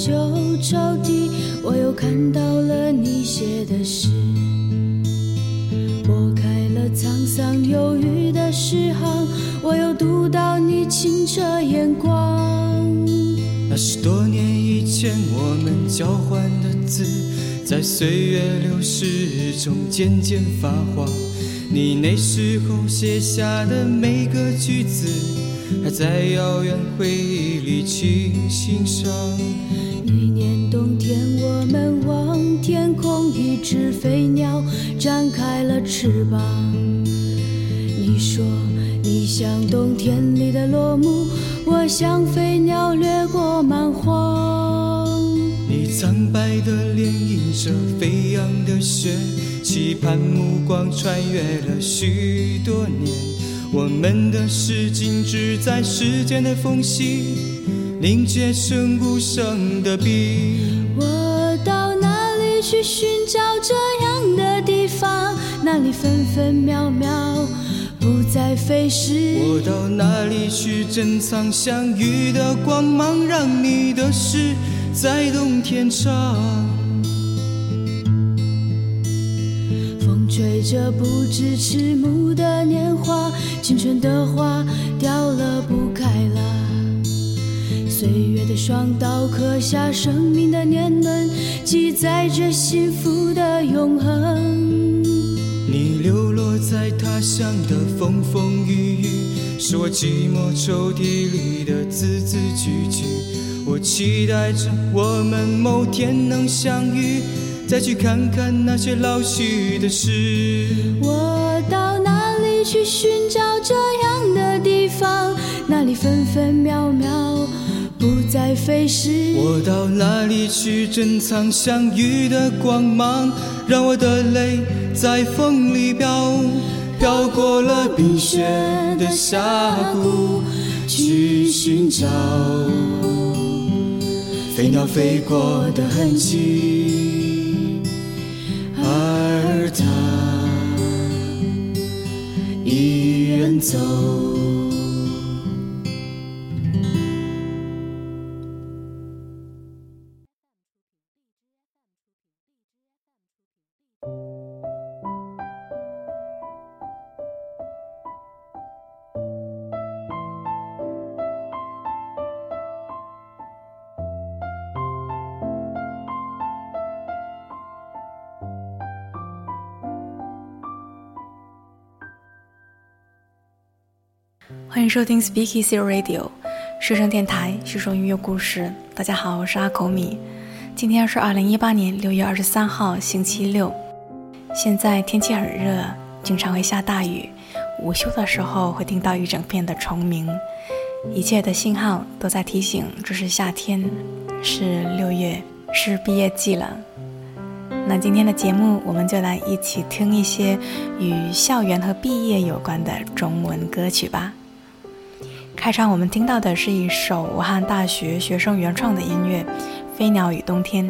旧抽屉，我又看到了你写的诗。拨开了沧桑忧郁的诗行，我又读到你清澈眼光。那是多年以前我们交换的字，在岁月流逝中渐渐发黄。你那时候写下的每个句子，还在遥远回忆里轻欣赏。只飞鸟展开了翅膀。你说你像冬天里的落幕，我像飞鸟掠过蛮荒。你苍白的脸映着飞扬的雪。期盼目光穿越了许多年，我们的诗静止在时间的缝隙，凝结成无声的冰。去寻找这样的地方？那里分分秒秒不再飞逝。我到哪里去珍藏相遇的光芒，让你的诗在冬天唱。风吹着不知迟暮的年华，青春的花掉了不。岁月的双刀刻下生命的年轮，记载着幸福的永恒。你流落在他乡的风风雨雨，是我寂寞抽屉里的字字句句。我期待着我们某天能相遇。再去看看那些老去的事。我到哪里去寻找这样的地方？那里分分秒秒不再飞逝。我到哪里去珍藏相遇的光芒？让我的泪在风里飘，飘过了冰雪的峡谷，去寻找飞鸟飞过的痕迹。而他已远走。欢迎收听 Speakeasy Radio，诗声电台，叙说音乐故事。大家好，我是阿口米。今天是二零一八年六月二十三号，星期六。现在天气很热，经常会下大雨。午休的时候会听到一整片的虫鸣，一切的信号都在提醒这是夏天，是六月，是毕业季了。那今天的节目，我们就来一起听一些与校园和毕业有关的中文歌曲吧。开场我们听到的是一首武汉大学学生原创的音乐《飞鸟与冬天》。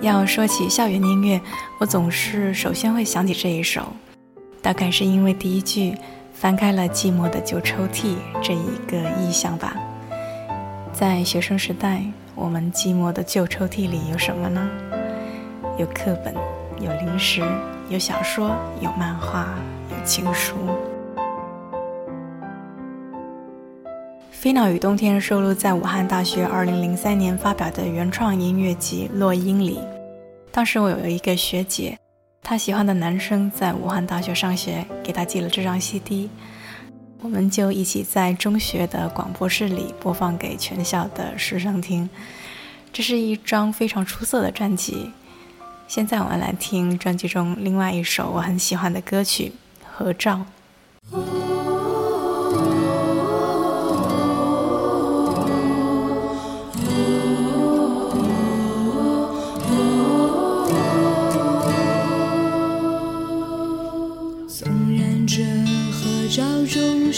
要说起校园音乐，我总是首先会想起这一首，大概是因为第一句“翻开了寂寞的旧抽屉”这一个意象吧。在学生时代，我们寂寞的旧抽屉里有什么呢？有课本，有零食，有小说，有漫画，有情书。《飞鸟与冬天》收录在武汉大学2003年发表的原创音乐集《落英》里。当时我有一个学姐，她喜欢的男生在武汉大学上学，给她寄了这张 CD，我们就一起在中学的广播室里播放给全校的师生听。这是一张非常出色的专辑。现在我们来听专辑中另外一首我很喜欢的歌曲《合照》。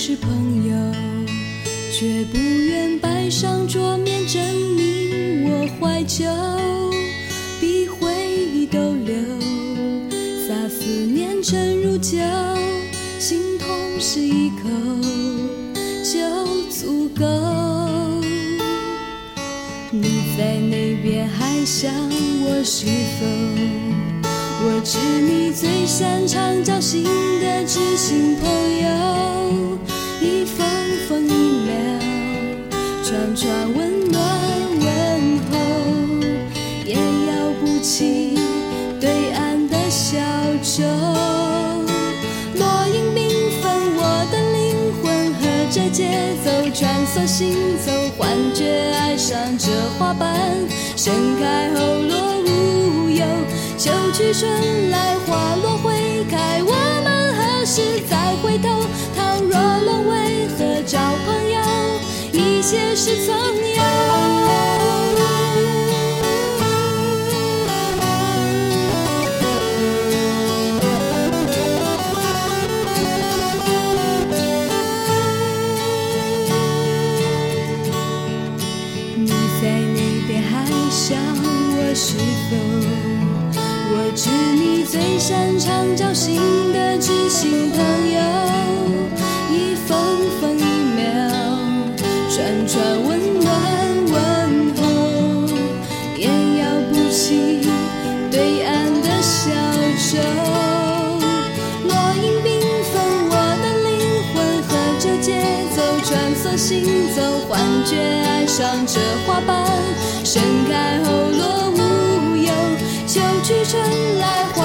是朋友，却不愿摆上桌面证明我怀旧。比回忆逗留，洒思念成如酒，心痛是一口就足够。你。在那边还想我是否？我知你最擅长交心的知心朋友，一封封 email，串串温暖问候，也要不起对岸的小舟。落英缤纷，我的灵魂和着节奏穿梭行走，幻觉爱上这花瓣，盛开后落。秋去春来，花落会开，我们何时再回头？倘若沦为何找朋友？一切是曾有。擅长交心的知心朋友，一分分一秒串串温暖问候，也要不起对岸的小舟。落英缤纷，我的灵魂和着节奏穿梭行走，幻觉爱上这花瓣，盛开后落无忧。秋去春来花，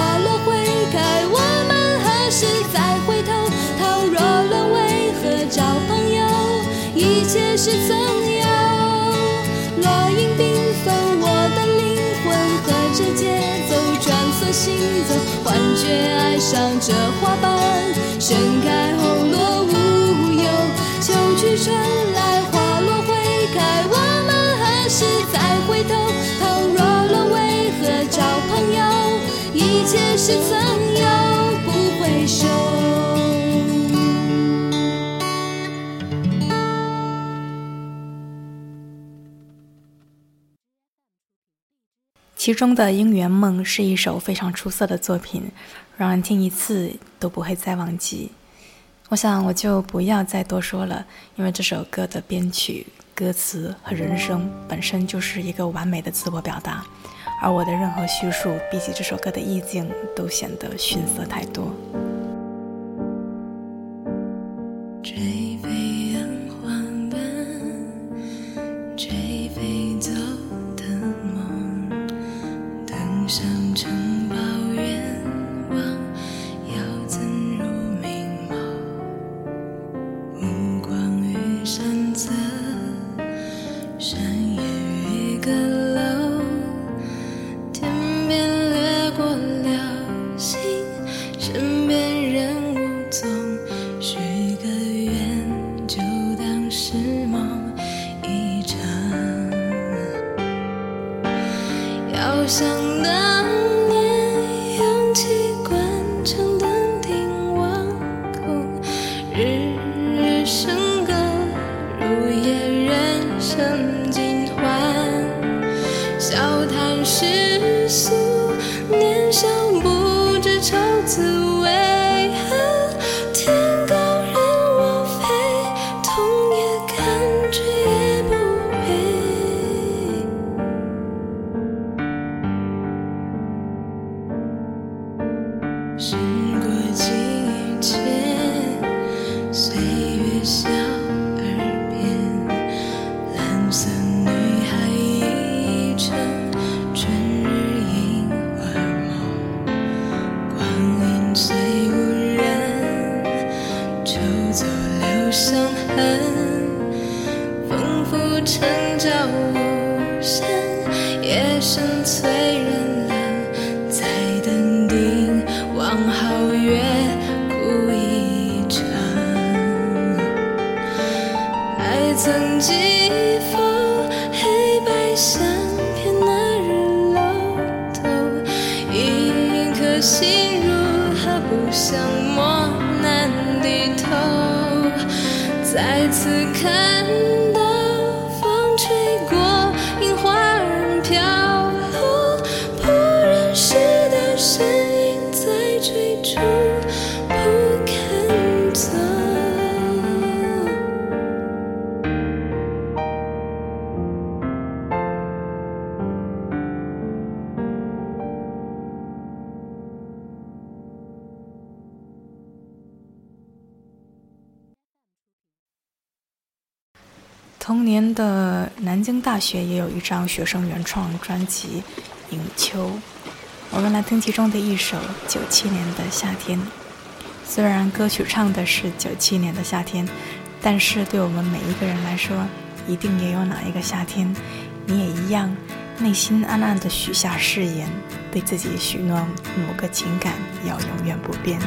是曾有。落英缤纷，我的灵魂和着节奏穿梭行走，幻觉爱上这花瓣，盛开后落无忧。秋去春来，花落会开，我们何时再回头？倘若沦为何找朋友？一切是曾有，不回首。其中的《姻缘梦》是一首非常出色的作品，让人听一次都不会再忘记。我想我就不要再多说了，因为这首歌的编曲、歌词和人生本身就是一个完美的自我表达，而我的任何叙述比起这首歌的意境都显得逊色太多。南京大学也有一张学生原创专辑《迎秋》，我们来听其中的一首《九七年的夏天》。虽然歌曲唱的是九七年的夏天，但是对我们每一个人来说，一定也有哪一个夏天，你也一样，内心暗暗的许下誓言，对自己许诺某个情感要永远不变。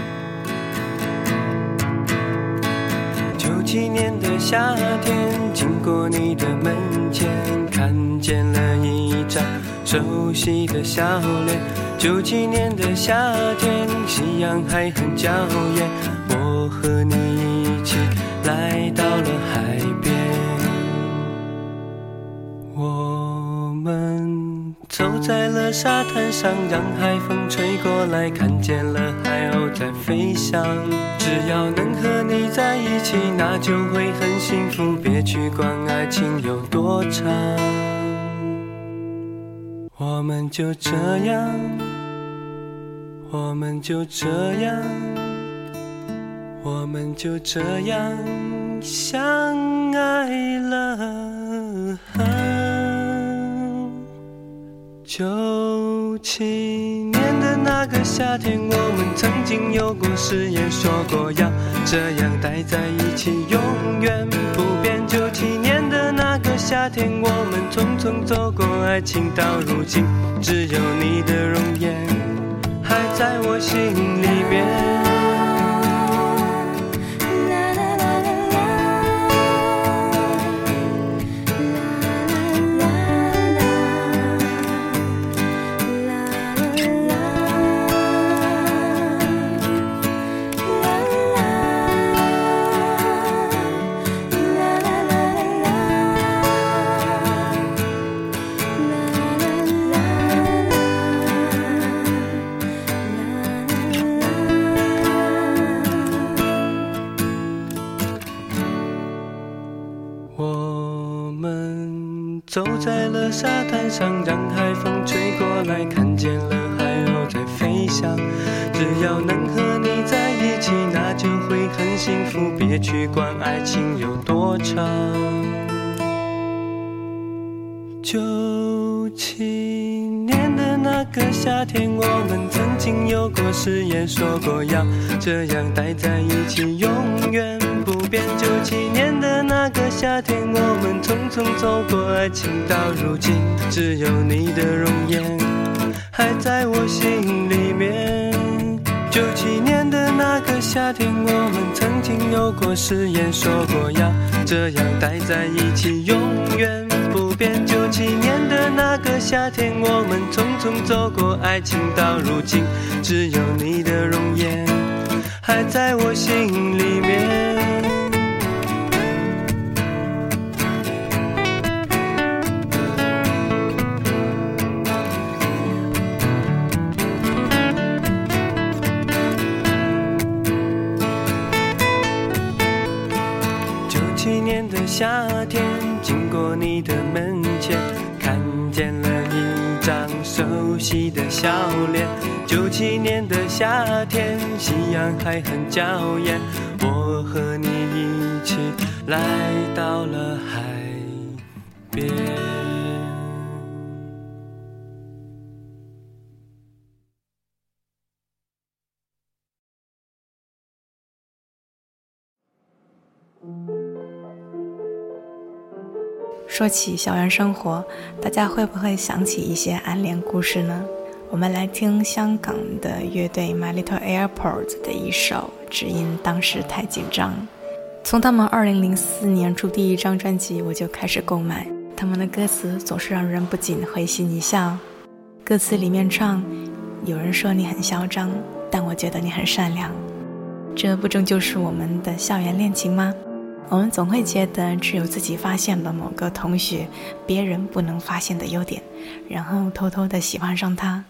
九七年的夏天，经过你的门前，看见了一张熟悉的笑脸。九七年的夏天，夕阳还很娇艳，我和你走在了沙滩上，让海风吹过来，看见了海鸥在飞翔。只要能和你在一起，那就会很幸福。别去管爱情有多长，我们就这样。我们就这样，我们就这样相爱了。九七年的那个夏天，我们曾经有过誓言，说过要这样待在一起，永远不变。九七年的那个夏天，我们匆匆走过爱情，到如今只有你的容颜。还在我心里面。夏天，我们曾经有过誓言，说过要这样待在一起，永远不变。九七年的那个夏天，我们匆匆走过爱情，到如今只有你的容颜还在我心里面。九七年的那个夏天，我们曾经有过誓言，说过要这样待在一起，永远不变。九七年的那个夏天，我们匆走过爱情，到如今只有你的容颜还在我心里面。夏天经过你的门熟悉的笑脸。九七年的夏天，夕阳还很娇艳，我和你一起来到了海边。说起校园生活，大家会不会想起一些暗恋故事呢？我们来听香港的乐队 My Little Airport 的一首《只因当时太紧张》。从他们2004年出第一张专辑，我就开始购买。他们的歌词总是让人不禁会心一笑。歌词里面唱：“有人说你很嚣张，但我觉得你很善良。”这不正就是我们的校园恋情吗？我们总会觉得只有自己发现了某个同学别人不能发现的优点，然后偷偷的喜欢上他。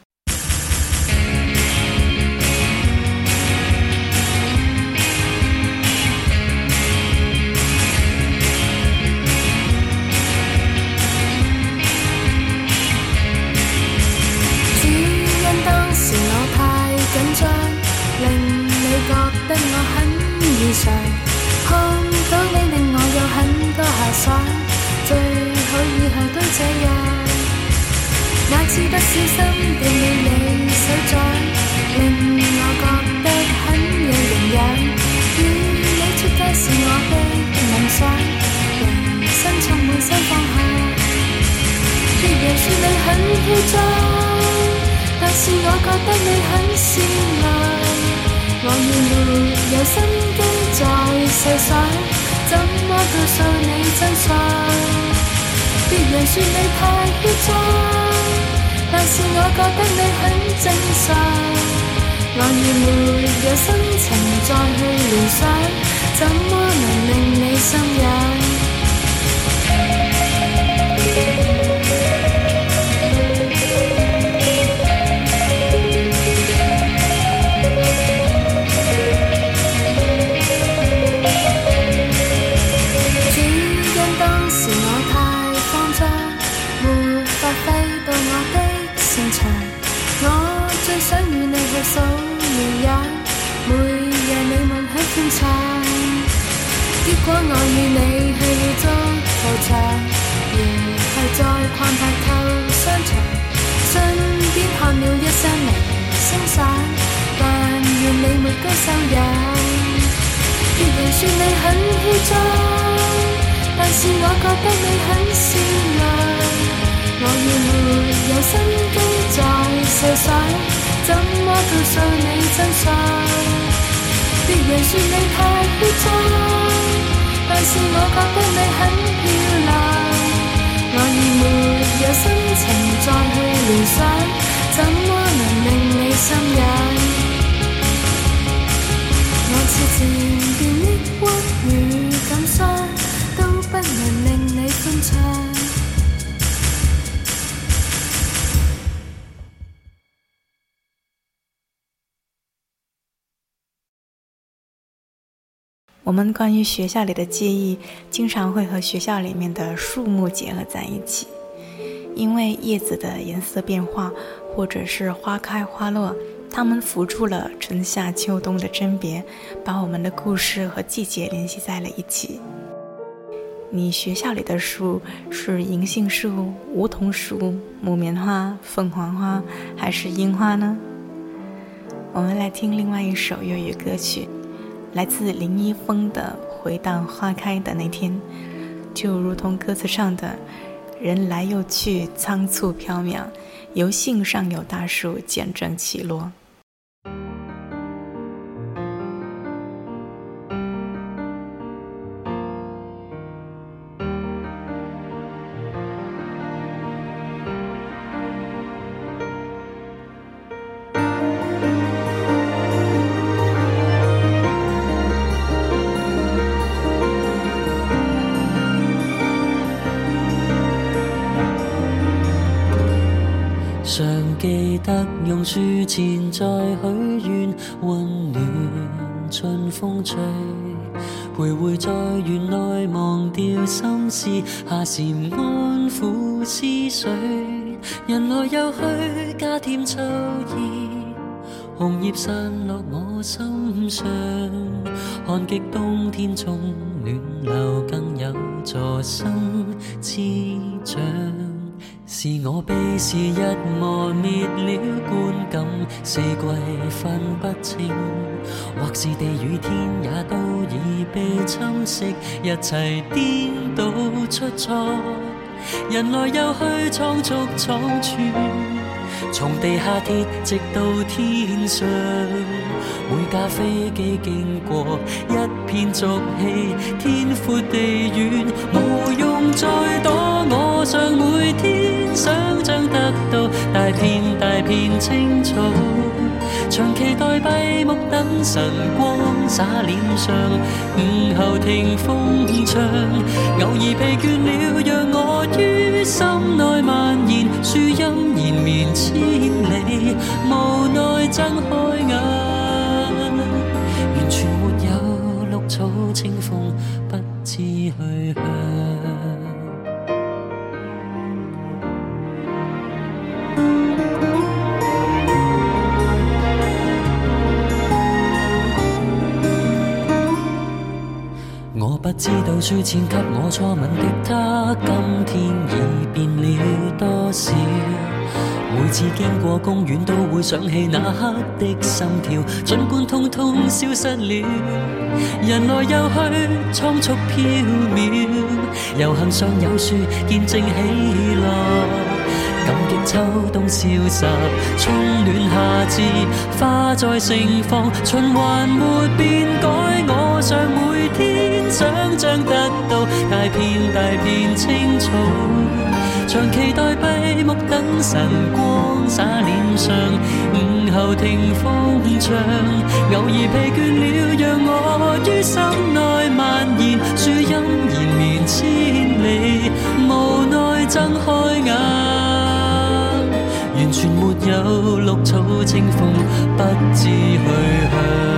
这样，那次不小心被你你手掌，令我觉得很有营养。与你出街是我的梦想，人生充满新方向。别人说你很嚣张，但是我觉得你很善良。我已没有心机再细想，怎么告诉你真相？别人说你太嚣张，但是我觉得你很正常。我已没有心情再去联想，怎么能令你心痒？我與你去了足球場，然後再逛大購商場，順便看了一些明星相。但愿你没高收入，別人说你很囂張，但是我觉得你很善良。我已没有心机再細想。怎么告诉你真相？别人说你太嚣张，但是我觉得你很漂亮。我已没有心情再去联想，怎么能令你心痒？我似渐变抑郁与感伤，都不能令你欢畅。我们关于学校里的记忆，经常会和学校里面的树木结合在一起，因为叶子的颜色变化，或者是花开花落，它们辅助了春夏秋冬的甄别，把我们的故事和季节联系在了一起。你学校里的树是银杏树、梧桐树、木棉花、凤凰花，还是樱花呢？我们来听另外一首粤语歌曲。来自林一峰的《回荡花开的那天》，就如同歌词上的“人来又去，仓促飘渺，由信上有大树见证起落。”树前再许愿，温暖春风吹，徘徊在园内忘掉心事，下时安抚思绪。人来又去，加添秋意，红叶散落我心上，看极冬天中暖流，更有助生滋长。是我被时日磨灭了观感，四季分不清，或是地与天也都已被侵蚀，一切颠倒出错，人来又去，仓促仓促，从地下铁直到天上，每架飞机经过一片俗气，天阔地远，无用再躲，我想每天。想象得到大片大片青草，长期待闭目等晨光洒脸上，午后听风唱，偶尔疲倦了，让我于心内蔓延，树荫延绵千里，无奈睁开眼，完全没有绿草清风，不知去向。知道书签给我初吻的他，今天已变了多少？每次经过公园，都会想起那刻的心跳，尽管通通消失了。人来又去，仓促飘渺，游行上有树见证喜乐。感激秋冬消失，春暖夏至，花再盛放，循环没变改。我想每天想象得到大片大片青草，长期待闭目等晨光洒脸上。午后听风唱，偶尔疲倦了，让我于心内蔓延。树荫延绵千里，无奈睁开眼。完全没有绿草青风，不知去向。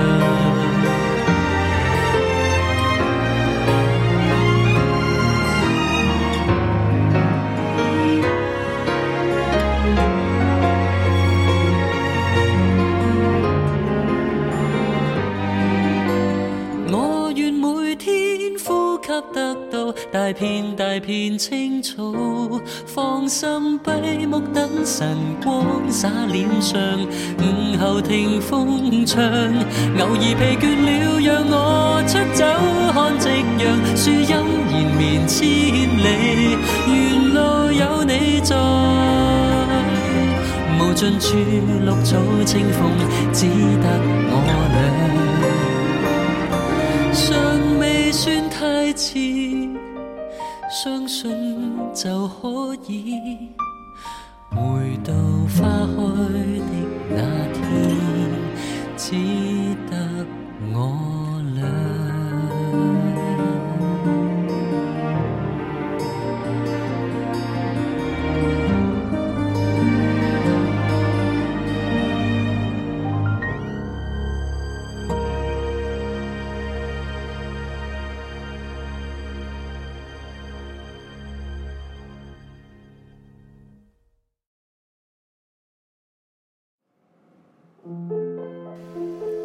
片大片青草，放心闭目等晨光洒脸上。午后听风唱，偶尔疲倦了，让我出走看夕阳。树荫延绵千里，沿路有你在。无尽处绿草青风，只得我俩。尚未算太迟。相信就可以回到花开的那天，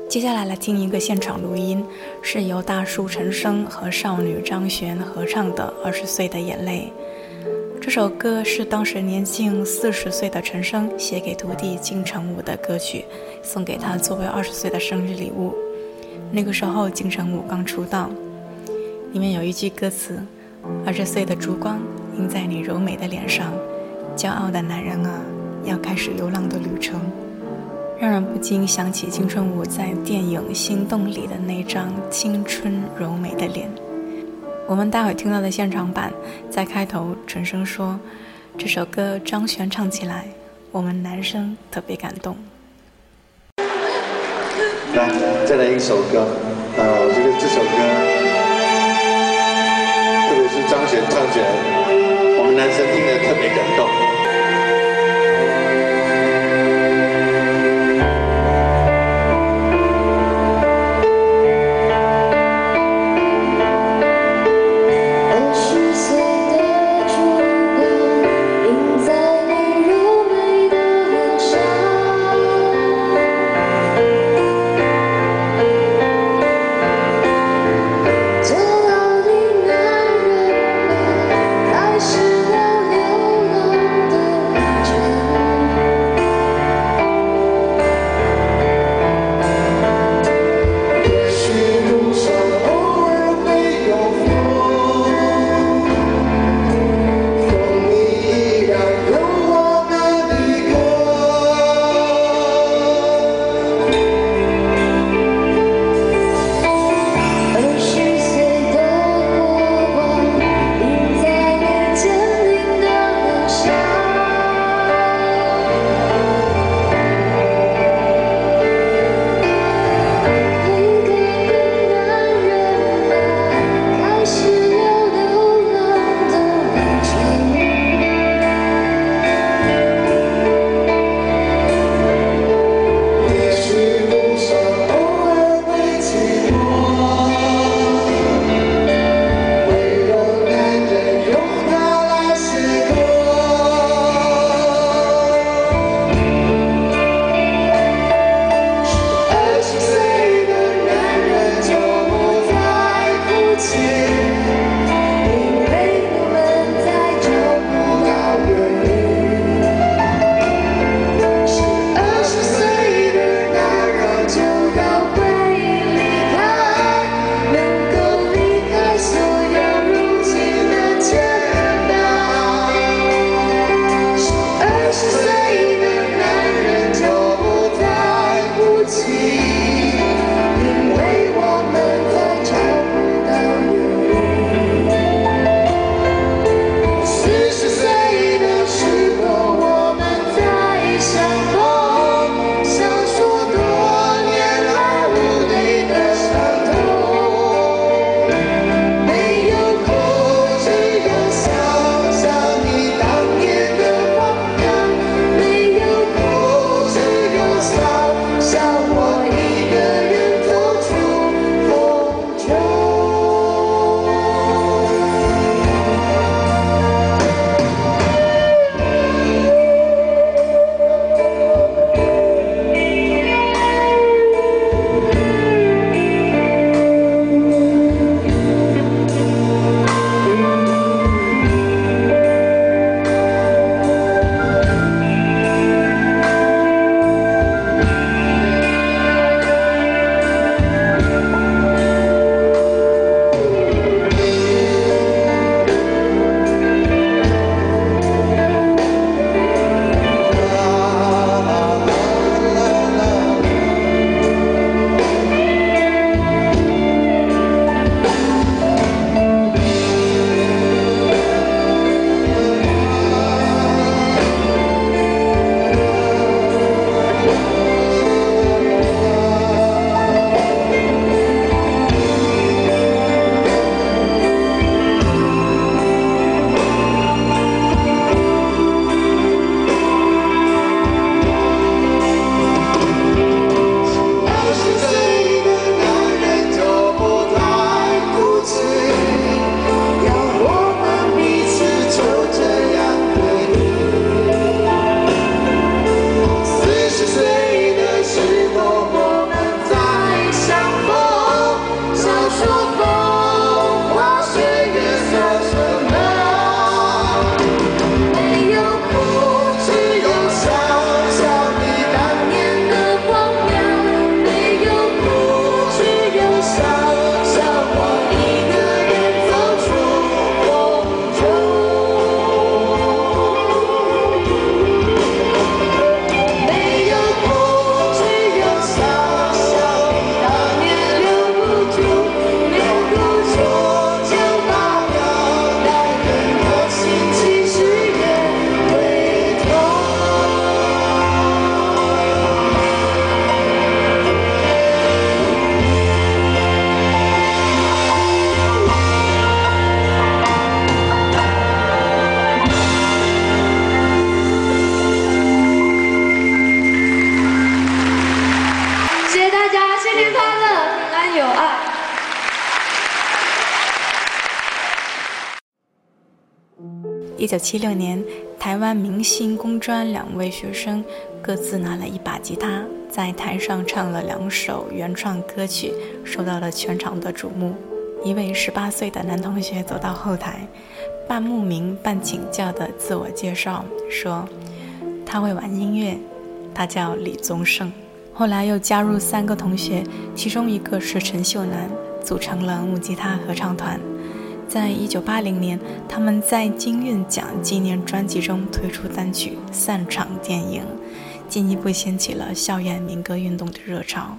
接下来来听一个现场录音，是由大叔陈升和少女张悬合唱的《二十岁的眼泪》。这首歌是当时年近四十岁的陈升写给徒弟金城武的歌曲，送给他作为二十岁的生日礼物。那个时候金城武刚出道，里面有一句歌词：“二十岁的烛光映在你柔美的脸上，骄傲的男人啊，要开始流浪的旅程。”让人不禁想起金城武在电影《心动》里的那张青春柔美的脸。我们待会听到的现场版，在开头陈升说：“这首歌张悬唱起来，我们男生特别感动。”来，再来一首歌。啊，我觉得这首歌，特别是张悬唱起来，我们男生听了特别感动。九七六年，台湾明星工专两位学生各自拿了一把吉他，在台上唱了两首原创歌曲，受到了全场的瞩目。一位十八岁的男同学走到后台，半慕名半请教的自我介绍说：“他会玩音乐，他叫李宗盛。”后来又加入三个同学，其中一个是陈秀楠，组成了木吉他合唱团。在一九八零年，他们在金韵奖纪念专辑中推出单曲《散场电影》，进一步掀起了校园民歌运动的热潮。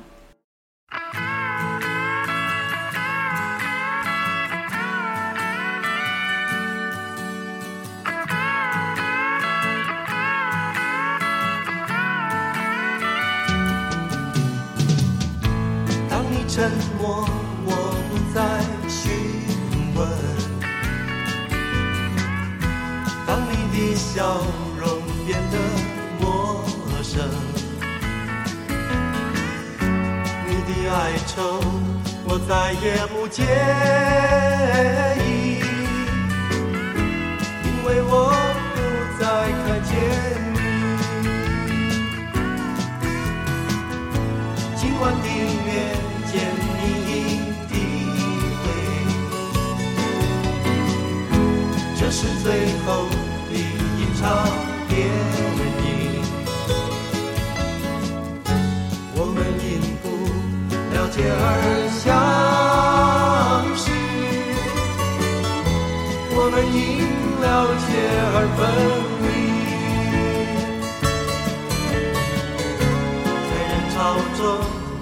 中，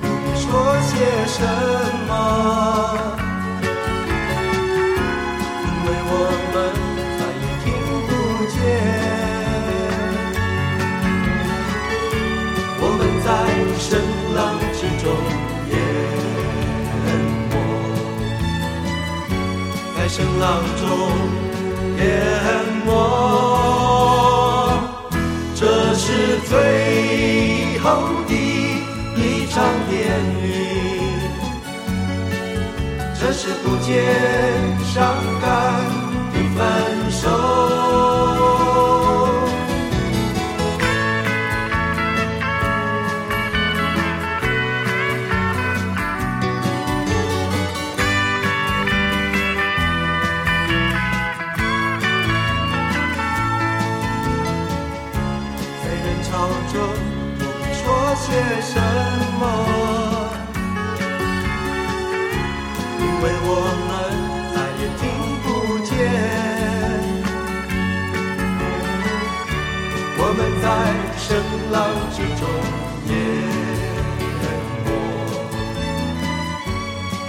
不必说些什么。因为我们再也听不见，我们在声浪之中淹没，在声浪中淹没，这是最场电影。这是不见伤感的分手。在人潮中，说些什么。因为我们再也听不见，我们在声浪之中淹没，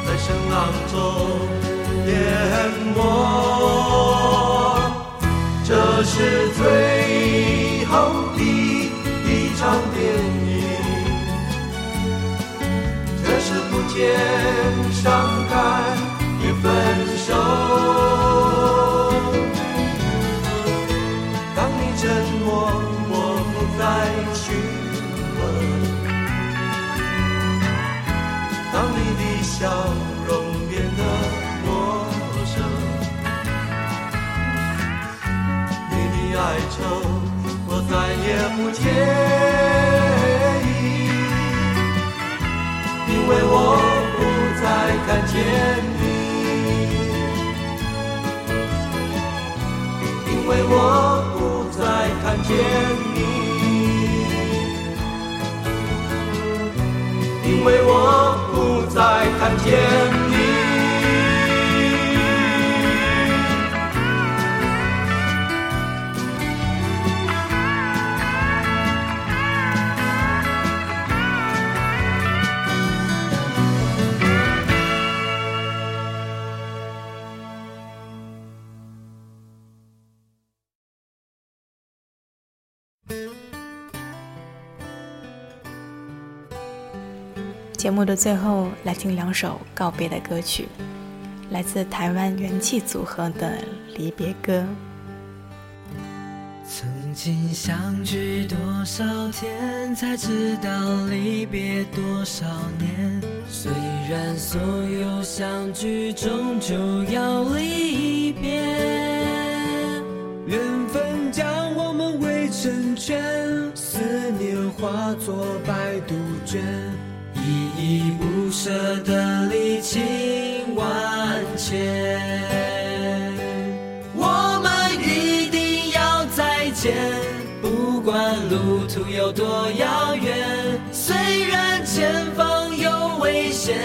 在声浪中淹没，这是最后的一场见伤感的分手。当你沉默，我不再询问；当你的笑容变得陌生，你的哀愁我再也不见。为我不再看见你，因为我不再看见你，因为我不再看见你。节目的最后，来听两首告别的歌曲，来自台湾元气组合的《离别歌》。曾经相聚多少天，才知道离别多少年。虽然所有相聚终究要离别，缘分将成圈，思念化作白杜鹃，依依不舍的离情万千。我们一定要再见，不管路途有多遥远。虽然前方有危险，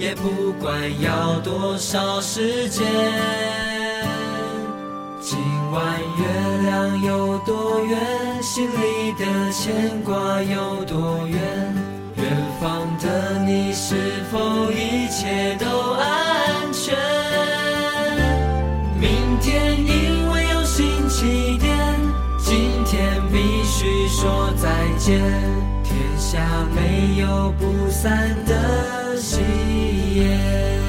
也不管要多少时间。今晚月亮有多圆，心里的牵挂有多远？远方的你是否一切都安全？明天因为有新起点，今天必须说再见。天下没有不散的喜宴。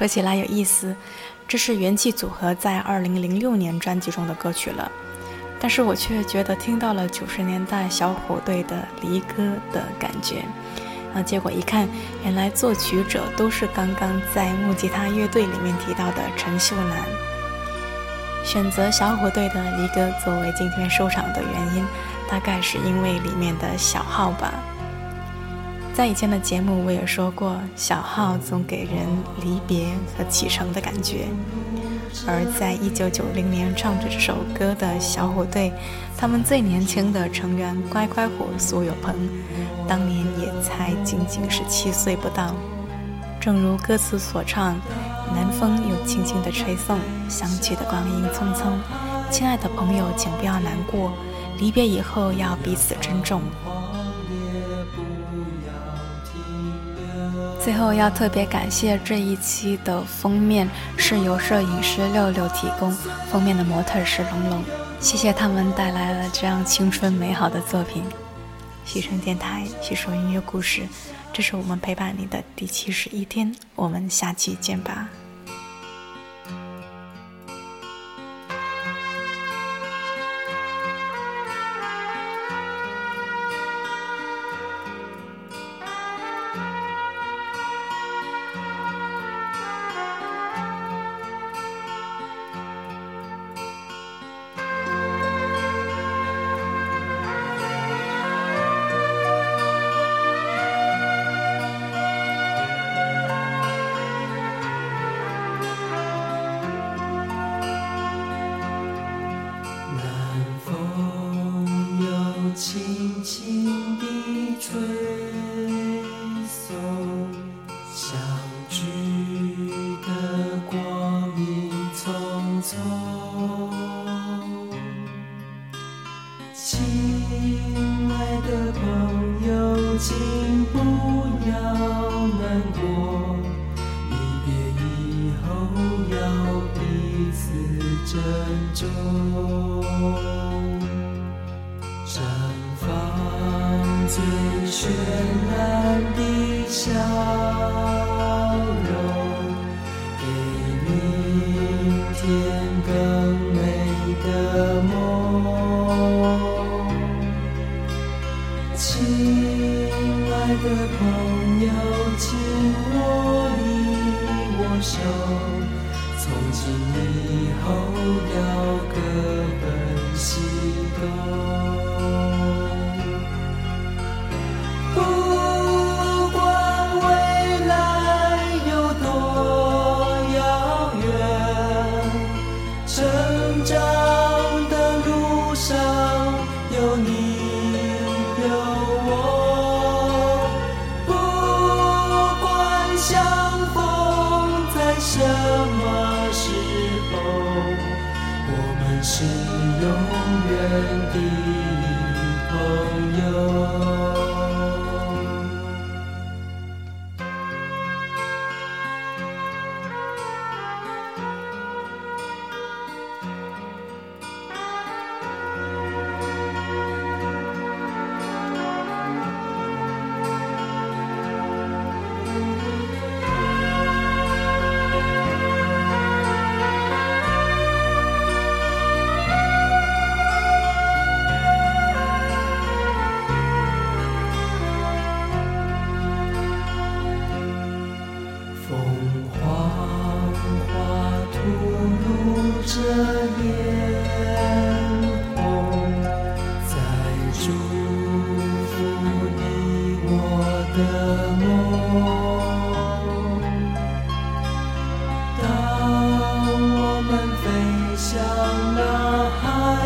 说起来有意思，这是元气组合在2006年专辑中的歌曲了，但是我却觉得听到了90年代小虎队的离歌的感觉。啊，结果一看，原来作曲者都是刚刚在木吉他乐队里面提到的陈秀楠。选择小虎队的《离歌》作为今天收场的原因，大概是因为里面的小号吧。在以前的节目我也说过，小号总给人离别和启程的感觉。而在一九九零年唱着这首歌的小虎队，他们最年轻的成员乖乖虎苏有朋，当年也才仅仅十七岁不到。正如歌词所唱，南风又轻轻地吹送，想起的光阴匆匆。亲爱的朋友，请不要难过，离别以后要彼此珍重。最后要特别感谢这一期的封面是由摄影师六六提供，封面的模特是龙龙，谢谢他们带来了这样青春美好的作品。喜声电台，细说音乐故事，这是我们陪伴你的第七十一天，我们下期见吧。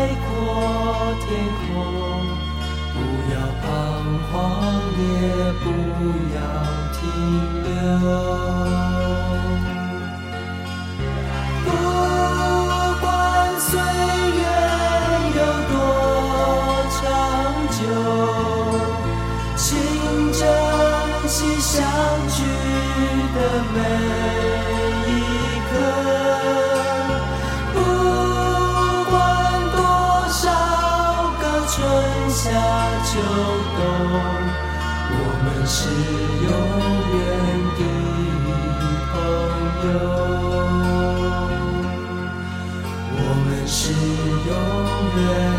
海阔天空，不要彷徨，也不要停留。there.